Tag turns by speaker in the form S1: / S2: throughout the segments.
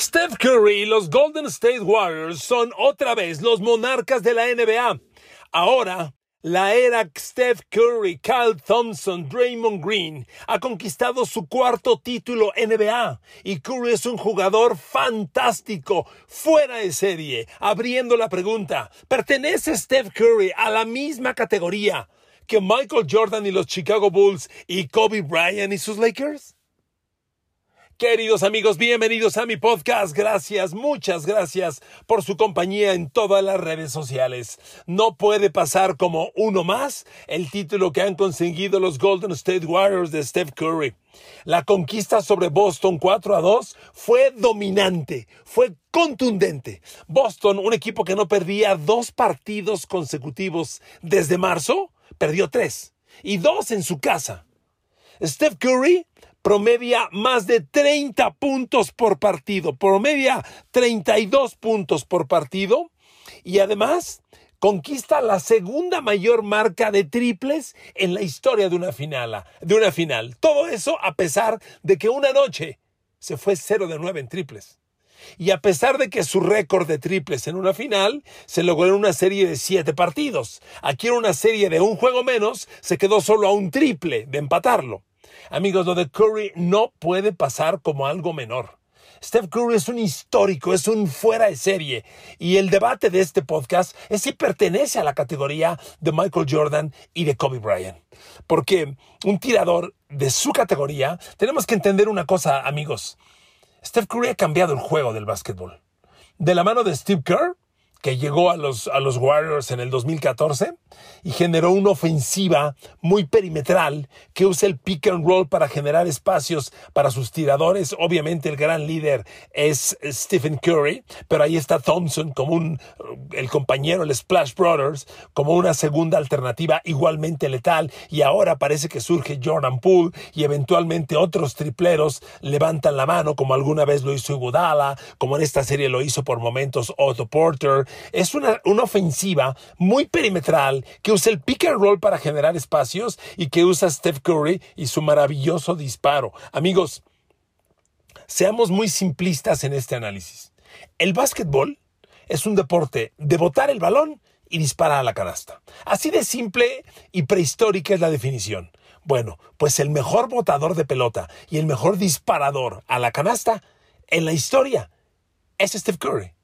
S1: Steph Curry y los Golden State Warriors son otra vez los monarcas de la NBA. Ahora, la era Steph Curry, Kyle Thompson, Draymond Green ha conquistado su cuarto título NBA y Curry es un jugador fantástico, fuera de serie, abriendo la pregunta, ¿pertenece Steph Curry a la misma categoría que Michael Jordan y los Chicago Bulls y Kobe Bryant y sus Lakers? Queridos amigos, bienvenidos a mi podcast. Gracias, muchas gracias por su compañía en todas las redes sociales. No puede pasar como uno más el título que han conseguido los Golden State Warriors de Steph Curry. La conquista sobre Boston 4 a 2 fue dominante, fue contundente. Boston, un equipo que no perdía dos partidos consecutivos desde marzo, perdió tres y dos en su casa. Steph Curry promedia más de 30 puntos por partido, promedia 32 puntos por partido y además conquista la segunda mayor marca de triples en la historia de una final, de una final. Todo eso a pesar de que una noche se fue 0 de 9 en triples. Y a pesar de que su récord de triples en una final se logró en una serie de siete partidos, aquí en una serie de un juego menos se quedó solo a un triple de empatarlo. Amigos, lo de Curry no puede pasar como algo menor. Steph Curry es un histórico, es un fuera de serie. Y el debate de este podcast es si pertenece a la categoría de Michael Jordan y de Kobe Bryant. Porque un tirador de su categoría, tenemos que entender una cosa, amigos. Steph Curry ha cambiado el juego del básquetbol. De la mano de Steve Kerr, que llegó a los, a los Warriors en el 2014 y generó una ofensiva muy perimetral que usa el pick and roll para generar espacios para sus tiradores. Obviamente el gran líder es Stephen Curry, pero ahí está Thompson como un, el compañero, el Splash Brothers, como una segunda alternativa igualmente letal y ahora parece que surge Jordan Poole y eventualmente otros tripleros levantan la mano como alguna vez lo hizo Iguodala, como en esta serie lo hizo por momentos Otto Porter, es una, una ofensiva muy perimetral que usa el pick and roll para generar espacios y que usa Steph Curry y su maravilloso disparo. Amigos, seamos muy simplistas en este análisis. El básquetbol es un deporte de botar el balón y disparar a la canasta. Así de simple y prehistórica es la definición. Bueno, pues el mejor botador de pelota y el mejor disparador a la canasta en la historia es Steph Curry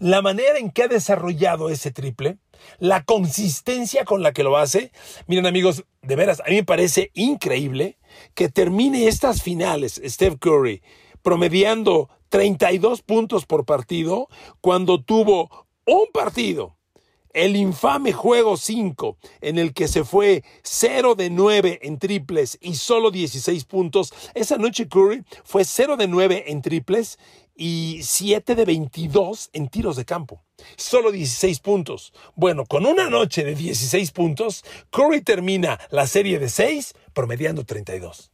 S1: la manera en que ha desarrollado ese triple, la consistencia con la que lo hace. Miren amigos, de veras, a mí me parece increíble que termine estas finales Steph Curry promediando 32 puntos por partido cuando tuvo un partido el infame juego 5, en el que se fue 0 de 9 en triples y solo 16 puntos. Esa noche Curry fue 0 de 9 en triples y 7 de 22 en tiros de campo. Solo 16 puntos. Bueno, con una noche de 16 puntos, Curry termina la serie de 6 promediando 32.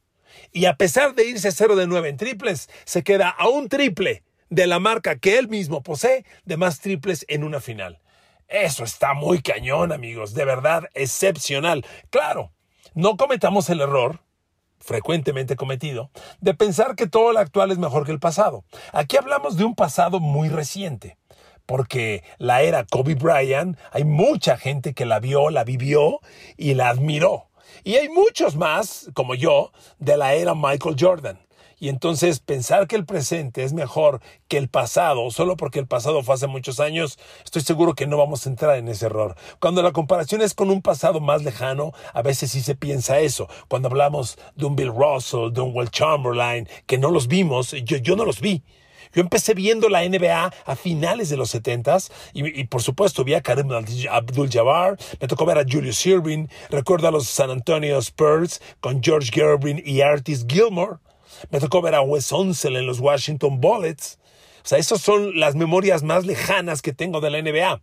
S1: Y a pesar de irse 0 de 9 en triples, se queda a un triple de la marca que él mismo posee de más triples en una final. Eso está muy cañón, amigos, de verdad excepcional. Claro, no cometamos el error frecuentemente cometido, de pensar que todo lo actual es mejor que el pasado. Aquí hablamos de un pasado muy reciente, porque la era Kobe Bryant, hay mucha gente que la vio, la vivió y la admiró. Y hay muchos más, como yo, de la era Michael Jordan. Y entonces pensar que el presente es mejor que el pasado, solo porque el pasado fue hace muchos años, estoy seguro que no vamos a entrar en ese error. Cuando la comparación es con un pasado más lejano, a veces sí se piensa eso. Cuando hablamos de un Bill Russell, de un Will Chamberlain, que no los vimos, yo, yo no los vi. Yo empecé viendo la NBA a finales de los 70 y, por supuesto vi a Karim Abdul-Jabbar, me tocó ver a Julius Irving, recuerdo a los San Antonio Spurs con George Gervin y Artis Gilmore. Me tocó ver a Wes Unseld en los Washington Bullets. O sea, esas son las memorias más lejanas que tengo de la NBA.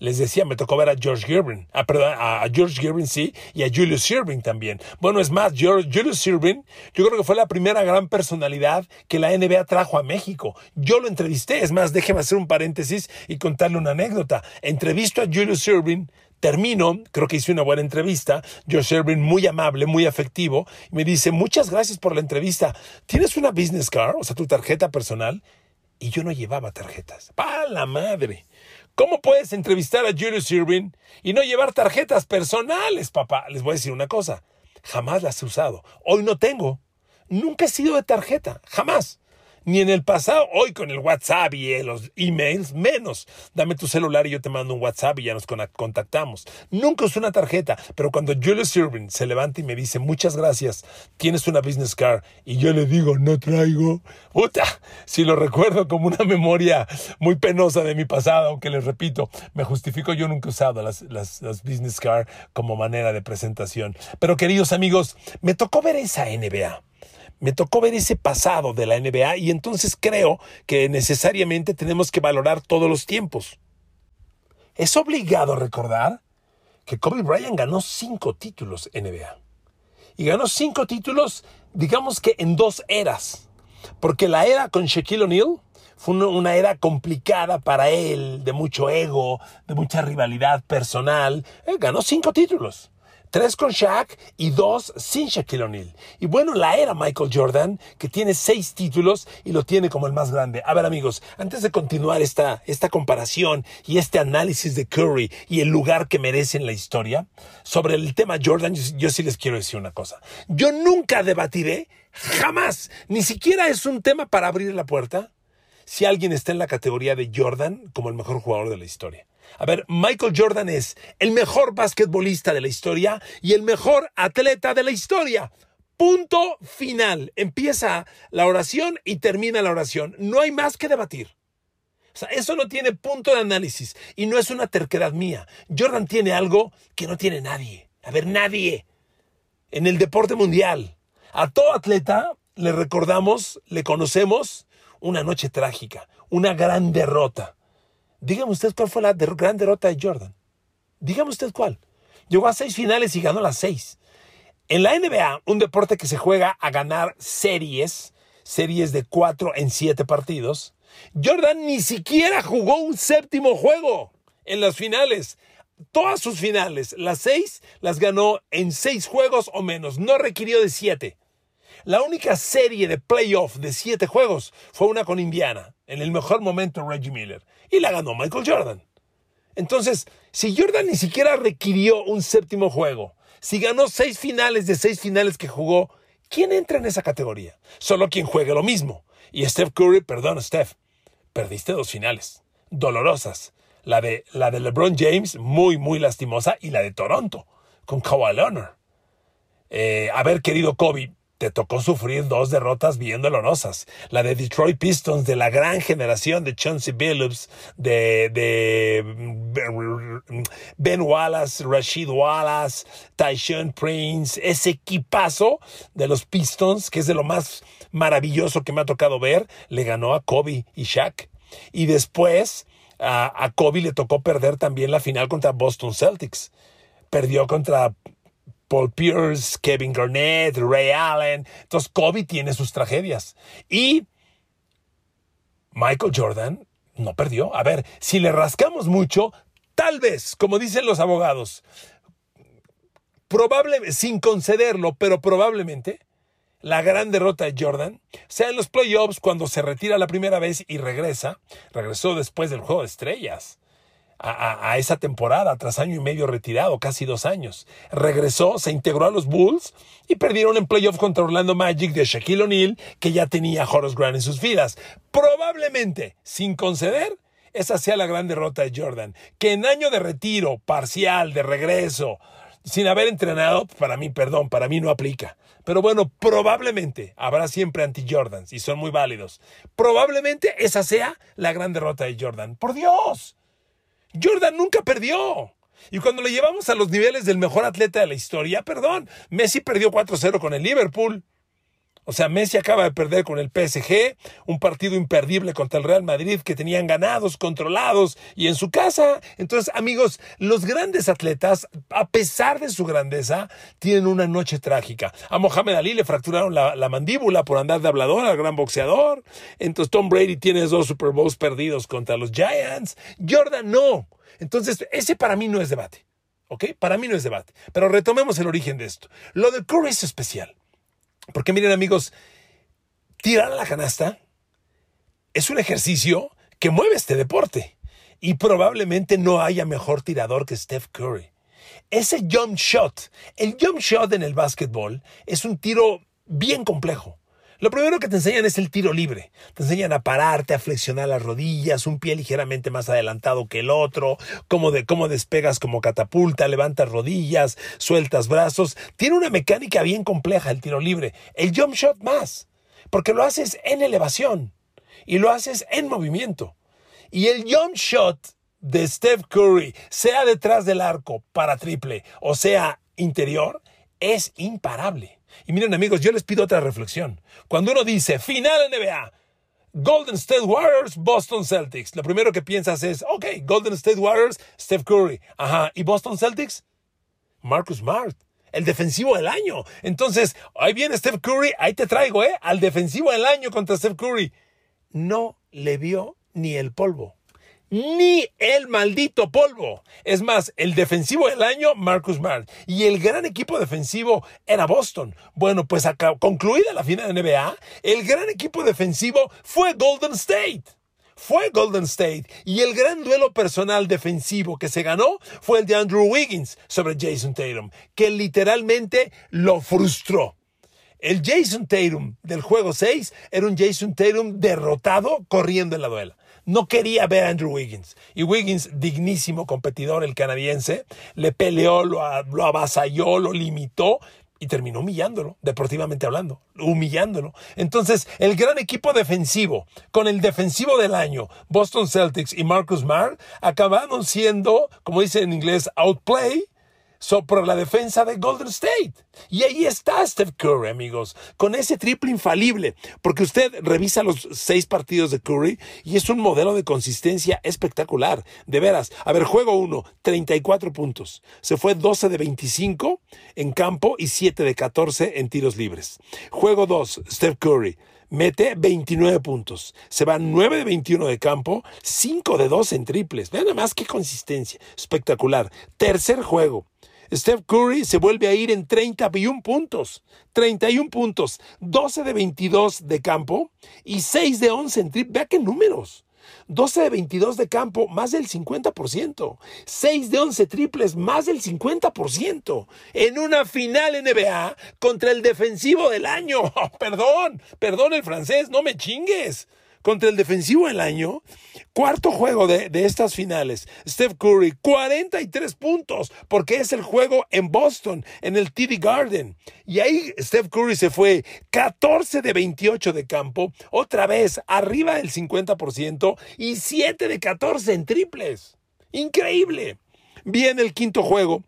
S1: Les decía, me tocó ver a George Gervin, a, perdón, a George Gervin sí, y a Julius Irving también. Bueno, es más, Julius Irving, yo creo que fue la primera gran personalidad que la NBA trajo a México. Yo lo entrevisté, es más, déjeme hacer un paréntesis y contarle una anécdota. Entrevisto a Julius Irving Termino, creo que hice una buena entrevista. George Irving, muy amable, muy afectivo, me dice: Muchas gracias por la entrevista. ¿Tienes una business card, o sea, tu tarjeta personal? y yo no llevaba tarjetas. ¡Pa la madre! ¿Cómo puedes entrevistar a Julius Irving y no llevar tarjetas personales, papá? Les voy a decir una cosa. Jamás las he usado. Hoy no tengo. Nunca he sido de tarjeta. Jamás ni en el pasado. Hoy con el WhatsApp y los emails, menos. Dame tu celular y yo te mando un WhatsApp y ya nos contactamos. Nunca usé una tarjeta, pero cuando Julius Irving se levanta y me dice muchas gracias, tienes una business card y yo le digo no traigo, puta, si lo recuerdo como una memoria muy penosa de mi pasado, aunque les repito, me justifico, yo nunca he usado las, las, las business card como manera de presentación. Pero queridos amigos, me tocó ver esa NBA me tocó ver ese pasado de la NBA y entonces creo que necesariamente tenemos que valorar todos los tiempos. Es obligado recordar que Kobe Bryant ganó cinco títulos NBA. Y ganó cinco títulos, digamos que en dos eras. Porque la era con Shaquille O'Neal fue una era complicada para él, de mucho ego, de mucha rivalidad personal. Él ganó cinco títulos tres con Shaq y dos sin Shaquille O'Neal. Y bueno, la era Michael Jordan, que tiene seis títulos y lo tiene como el más grande. A ver amigos, antes de continuar esta, esta comparación y este análisis de Curry y el lugar que merece en la historia, sobre el tema Jordan, yo, yo sí les quiero decir una cosa. Yo nunca debatiré, jamás, ni siquiera es un tema para abrir la puerta, si alguien está en la categoría de Jordan como el mejor jugador de la historia. A ver, Michael Jordan es el mejor basquetbolista de la historia y el mejor atleta de la historia. Punto final. Empieza la oración y termina la oración. No hay más que debatir. O sea, eso no tiene punto de análisis y no es una terquedad mía. Jordan tiene algo que no tiene nadie. A ver, nadie. En el deporte mundial. A todo atleta le recordamos, le conocemos una noche trágica, una gran derrota. Dígame usted cuál fue la gran derrota de Jordan. Dígame usted cuál. Llegó a seis finales y ganó las seis. En la NBA, un deporte que se juega a ganar series, series de cuatro en siete partidos, Jordan ni siquiera jugó un séptimo juego en las finales. Todas sus finales, las seis, las ganó en seis juegos o menos. No requirió de siete. La única serie de playoff de siete juegos fue una con Indiana, en el mejor momento Reggie Miller, y la ganó Michael Jordan. Entonces, si Jordan ni siquiera requirió un séptimo juego, si ganó seis finales de seis finales que jugó, ¿quién entra en esa categoría? Solo quien juegue lo mismo. Y Steph Curry, perdón, Steph, perdiste dos finales, dolorosas. La de, la de LeBron James, muy, muy lastimosa, y la de Toronto, con Kawhi Leonard. Eh, haber querido Kobe, te tocó sufrir dos derrotas bien dolorosas. La de Detroit Pistons, de la gran generación de Chauncey Billups, de, de Ben Wallace, Rashid Wallace, Tyshawn Prince, ese equipazo de los Pistons, que es de lo más maravilloso que me ha tocado ver, le ganó a Kobe y Shaq. Y después a, a Kobe le tocó perder también la final contra Boston Celtics. Perdió contra Paul Pierce, Kevin Garnett, Ray Allen. Entonces Kobe tiene sus tragedias. Y Michael Jordan no perdió. A ver, si le rascamos mucho, tal vez, como dicen los abogados, probablemente, sin concederlo, pero probablemente, la gran derrota de Jordan sea en los playoffs cuando se retira la primera vez y regresa. Regresó después del juego de estrellas a, esa temporada, tras año y medio retirado, casi dos años. Regresó, se integró a los Bulls y perdieron en playoff contra Orlando Magic de Shaquille O'Neal, que ya tenía a Horace Grant en sus filas. Probablemente, sin conceder, esa sea la gran derrota de Jordan. Que en año de retiro, parcial, de regreso, sin haber entrenado, para mí, perdón, para mí no aplica. Pero bueno, probablemente habrá siempre anti-Jordans y son muy válidos. Probablemente esa sea la gran derrota de Jordan. ¡Por Dios! Jordan nunca perdió. Y cuando lo llevamos a los niveles del mejor atleta de la historia, perdón, Messi perdió 4-0 con el Liverpool. O sea, Messi acaba de perder con el PSG, un partido imperdible contra el Real Madrid que tenían ganados, controlados y en su casa. Entonces, amigos, los grandes atletas, a pesar de su grandeza, tienen una noche trágica. A Mohamed Ali le fracturaron la, la mandíbula por andar de hablador al gran boxeador. Entonces, Tom Brady tiene dos Super Bowls perdidos contra los Giants. Jordan no. Entonces, ese para mí no es debate. ¿Ok? Para mí no es debate. Pero retomemos el origen de esto. Lo de Curry es especial. Porque miren amigos, tirar a la canasta es un ejercicio que mueve este deporte. Y probablemente no haya mejor tirador que Steph Curry. Ese jump shot, el jump shot en el básquetbol es un tiro bien complejo. Lo primero que te enseñan es el tiro libre. Te enseñan a pararte, a flexionar las rodillas, un pie ligeramente más adelantado que el otro, cómo, de, cómo despegas como catapulta, levantas rodillas, sueltas brazos. Tiene una mecánica bien compleja el tiro libre. El jump shot más, porque lo haces en elevación y lo haces en movimiento. Y el jump shot de Steph Curry, sea detrás del arco para triple o sea interior, es imparable. Y miren amigos, yo les pido otra reflexión. Cuando uno dice final NBA, Golden State Warriors, Boston Celtics, lo primero que piensas es, ok, Golden State Warriors, Steph Curry. Ajá, ¿y Boston Celtics? Marcus Smart, el defensivo del año. Entonces, ahí viene Steph Curry, ahí te traigo, ¿eh? Al defensivo del año contra Steph Curry. No le vio ni el polvo ni el maldito polvo. Es más, el defensivo del año, Marcus Smart. Y el gran equipo defensivo era Boston. Bueno, pues concluida la final de NBA, el gran equipo defensivo fue Golden State. Fue Golden State. Y el gran duelo personal defensivo que se ganó fue el de Andrew Wiggins sobre Jason Tatum, que literalmente lo frustró. El Jason Tatum del juego 6 era un Jason Tatum derrotado corriendo en la duela no quería ver a Andrew Wiggins. Y Wiggins, dignísimo competidor, el canadiense, le peleó, lo, avasalló, lo limitó y terminó humillándolo, deportivamente hablando, humillándolo. Entonces, el gran equipo defensivo, con el defensivo del año, Boston Celtics y Marcus Smart, acabaron siendo, como dice en inglés, outplay por la defensa de Golden State. Y ahí está Steph Curry, amigos, con ese triple infalible, porque usted revisa los seis partidos de Curry y es un modelo de consistencia espectacular. De veras, a ver, juego 1, 34 puntos. Se fue 12 de 25 en campo y 7 de 14 en tiros libres. Juego 2, Steph Curry mete 29 puntos. Se va 9 de 21 de campo, 5 de 2 en triples. Vean nada más qué consistencia. Espectacular. Tercer juego. Steph Curry se vuelve a ir en 31 puntos. 31 puntos, 12 de 22 de campo y 6 de 11 en trip. Vea qué números. 12 de 22 de campo, más del 50%. 6 de 11 triples, más del 50%. En una final NBA contra el defensivo del año. perdón, perdón el francés, no me chingues contra el defensivo del año. Cuarto juego de, estas finales. Steph Curry, 43 puntos, porque es el juego en Boston, en el TD Garden. Y ahí Steph Curry se fue 14 de 28 de campo, otra vez arriba del 50% y 7 de 14 en triples. Increíble. Viene el quinto juego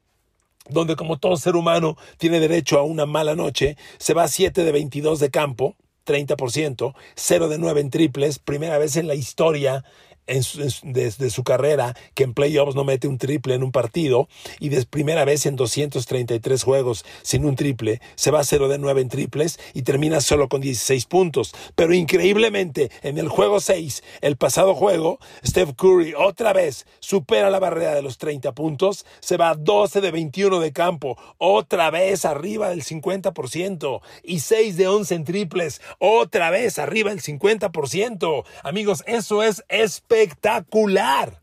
S1: donde como todo ser humano tiene derecho a una mala noche, se va 7 de 22 de campo, 30%, 0 de 9 en triples, primera vez en la historia desde su carrera que en playoffs no mete un triple en un partido y de primera vez en 233 juegos sin un triple, se va a 0 de 9 en triples y termina solo con 16 puntos. Pero increíblemente, en el juego 6, el pasado juego, Steph Curry otra vez supera la barrera de los 30 puntos, se va a 12 de 21 de campo, otra vez arriba del 50% y 6 de 11 en triples, otra vez arriba del 50%. Amigos, eso es espectacular espectacular.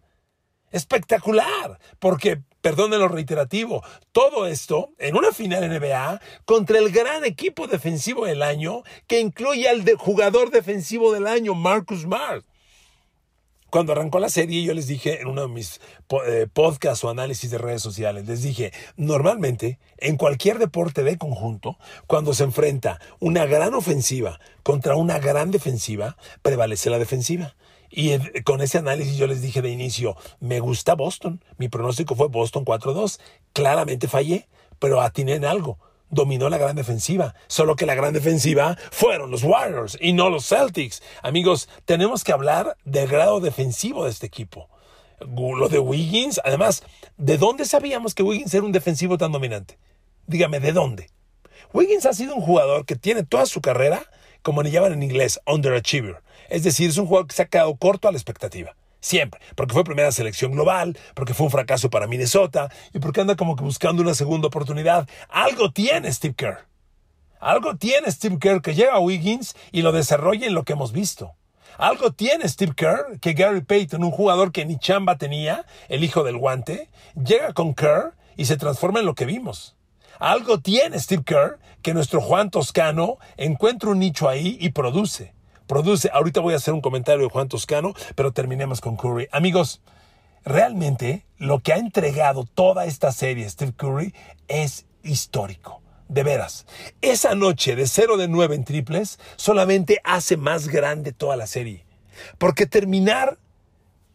S1: Espectacular. Porque, perdone lo reiterativo, todo esto en una final NBA contra el gran equipo defensivo del año que incluye al jugador defensivo del año, Marcus Smart. Cuando arrancó la serie, yo les dije en uno de mis eh, podcasts o análisis de redes sociales, les dije, normalmente en cualquier deporte de conjunto, cuando se enfrenta una gran ofensiva contra una gran defensiva, prevalece la defensiva. Y con ese análisis yo les dije de inicio, me gusta Boston. Mi pronóstico fue Boston 4-2. Claramente fallé, pero atiné en algo. Dominó la gran defensiva. Solo que la gran defensiva fueron los Warriors y no los Celtics. Amigos, tenemos que hablar del grado defensivo de este equipo. Lo de Wiggins, además, ¿de dónde sabíamos que Wiggins era un defensivo tan dominante? Dígame, ¿de dónde? Wiggins ha sido un jugador que tiene toda su carrera, como le llaman en inglés, underachiever. Es decir, es un jugador que se ha quedado corto a la expectativa. Siempre, porque fue primera selección global, porque fue un fracaso para Minnesota y porque anda como que buscando una segunda oportunidad. Algo tiene Steve Kerr. Algo tiene Steve Kerr que llega a Wiggins y lo desarrolla en lo que hemos visto. Algo tiene Steve Kerr, que Gary Payton, un jugador que ni chamba tenía, el hijo del guante, llega con Kerr y se transforma en lo que vimos. Algo tiene Steve Kerr, que nuestro Juan Toscano encuentra un nicho ahí y produce. Produce. Ahorita voy a hacer un comentario de Juan Toscano, pero terminemos con Curry. Amigos, realmente lo que ha entregado toda esta serie Steve Curry es histórico. De veras, esa noche de 0 de 9 en triples solamente hace más grande toda la serie. Porque terminar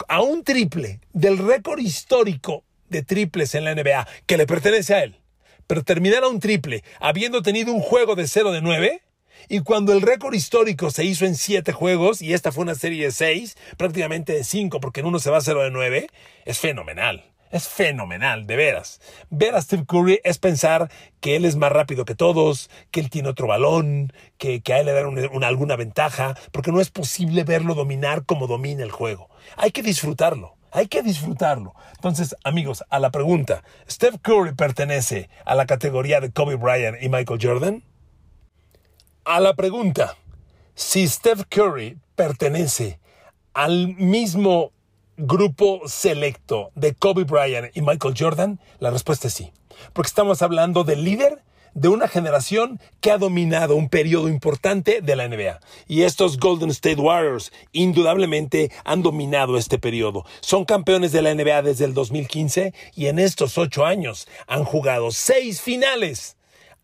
S1: a un triple del récord histórico de triples en la NBA que le pertenece a él, pero terminar a un triple habiendo tenido un juego de 0 de 9, y cuando el récord histórico se hizo en 7 juegos, y esta fue una serie de 6, prácticamente de 5, porque en uno se va a 0 de 9, es fenomenal. Es fenomenal, de veras. Ver a Steve Curry es pensar que él es más rápido que todos, que él tiene otro balón, que, a él le dan alguna ventaja, porque no es posible verlo dominar como domina el juego. Hay que disfrutarlo. Hay que disfrutarlo. Entonces, amigos, a la pregunta, ¿Steve Curry pertenece a la categoría de Kobe Bryant y Michael Jordan? A la pregunta, si Steph Curry pertenece al mismo grupo selecto de Kobe Bryant y Michael Jordan? La respuesta es sí. Porque estamos hablando del líder de una generación que ha dominado un periodo importante de la NBA. Y estos Golden State Warriors indudablemente han dominado este periodo. Son campeones de la NBA desde el 2015 y en estos ocho años han jugado seis finales.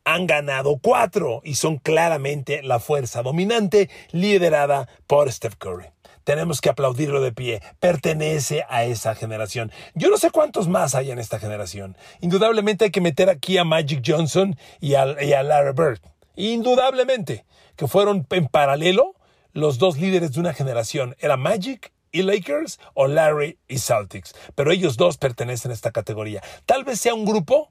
S1: Han ganado cuatro y son claramente la fuerza dominante liderada por Steph Curry tenemos que aplaudirlo de pie. Pertenece a esa generación. Yo no sé cuántos más hay en esta generación. Indudablemente hay que meter aquí a Magic Johnson y a, Larry Bird. Indudablemente, que fueron en paralelo los dos líderes de una generación. Era Magic y Lakers o Larry y Celtics. Pero ellos dos pertenecen a esta categoría. Tal vez sea un grupo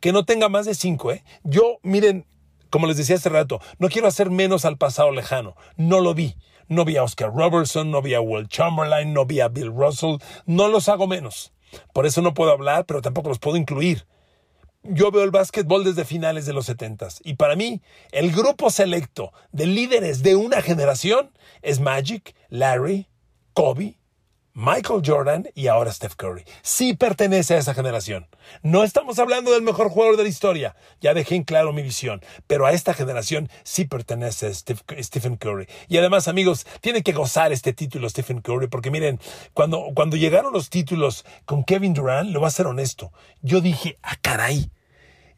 S1: que no tenga más de cinco. ¿eh? Yo, miren, como les decía hace rato, no quiero hacer menos al pasado lejano. No lo vi. No vi a Oscar Robertson, no vi a Will Chamberlain, no vi a Bill Russell. No los hago menos. Por eso no puedo hablar, pero tampoco los puedo incluir. Yo veo el básquetbol desde finales de los 70 y para mí el grupo selecto de líderes de una generación es Magic, Larry, Kobe, Michael Jordan y ahora Steph Curry. Sí pertenece a esa generación. No estamos hablando del mejor jugador de la historia, ya dejé en claro mi visión, pero a esta generación sí pertenece Stephen Curry. Y además, amigos, tiene que gozar este título Stephen Curry, porque miren, cuando, cuando llegaron los títulos con Kevin Durant, lo voy a ser honesto, yo dije, ah, caray,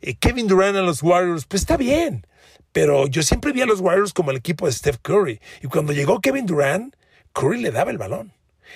S1: eh, Kevin Durant a los Warriors, pues está bien, pero yo siempre vi a los Warriors como el equipo de Steph Curry. Y cuando llegó Kevin Durant, Curry le daba el balón.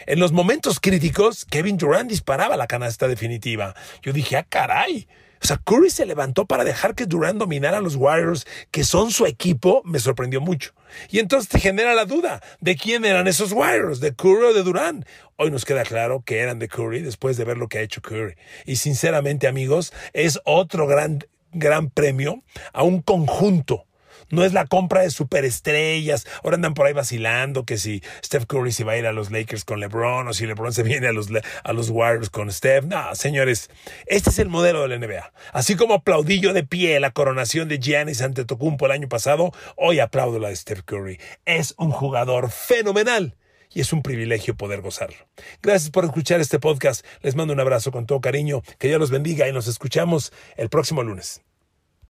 S1: En los momentos críticos, Kevin Durant disparaba la canasta definitiva. Yo dije, ah, caray. O sea, Curry se levantó para dejar que Durant dominara a los Warriors, que son su equipo, me sorprendió mucho. Y entonces te genera la duda de quién eran esos Warriors, de Curry o de Durant. Hoy nos queda claro que eran de Curry después de ver lo que ha hecho Curry. Y sinceramente, amigos, es otro gran, gran premio a un conjunto no es la compra de superestrellas. Ahora andan por ahí vacilando que si Steph Curry se va a ir a los Lakers con LeBron o si LeBron se viene a los, a los Warriors con Steph. No, señores, este es el modelo de la NBA. Así como aplaudí yo de pie la coronación de Giannis Antetokounmpo el año pasado, hoy aplaudo la de Steph Curry. Es un jugador fenomenal y es un privilegio poder gozarlo. Gracias por escuchar este podcast. Les mando un abrazo con todo cariño. Que Dios los bendiga y nos escuchamos el próximo lunes.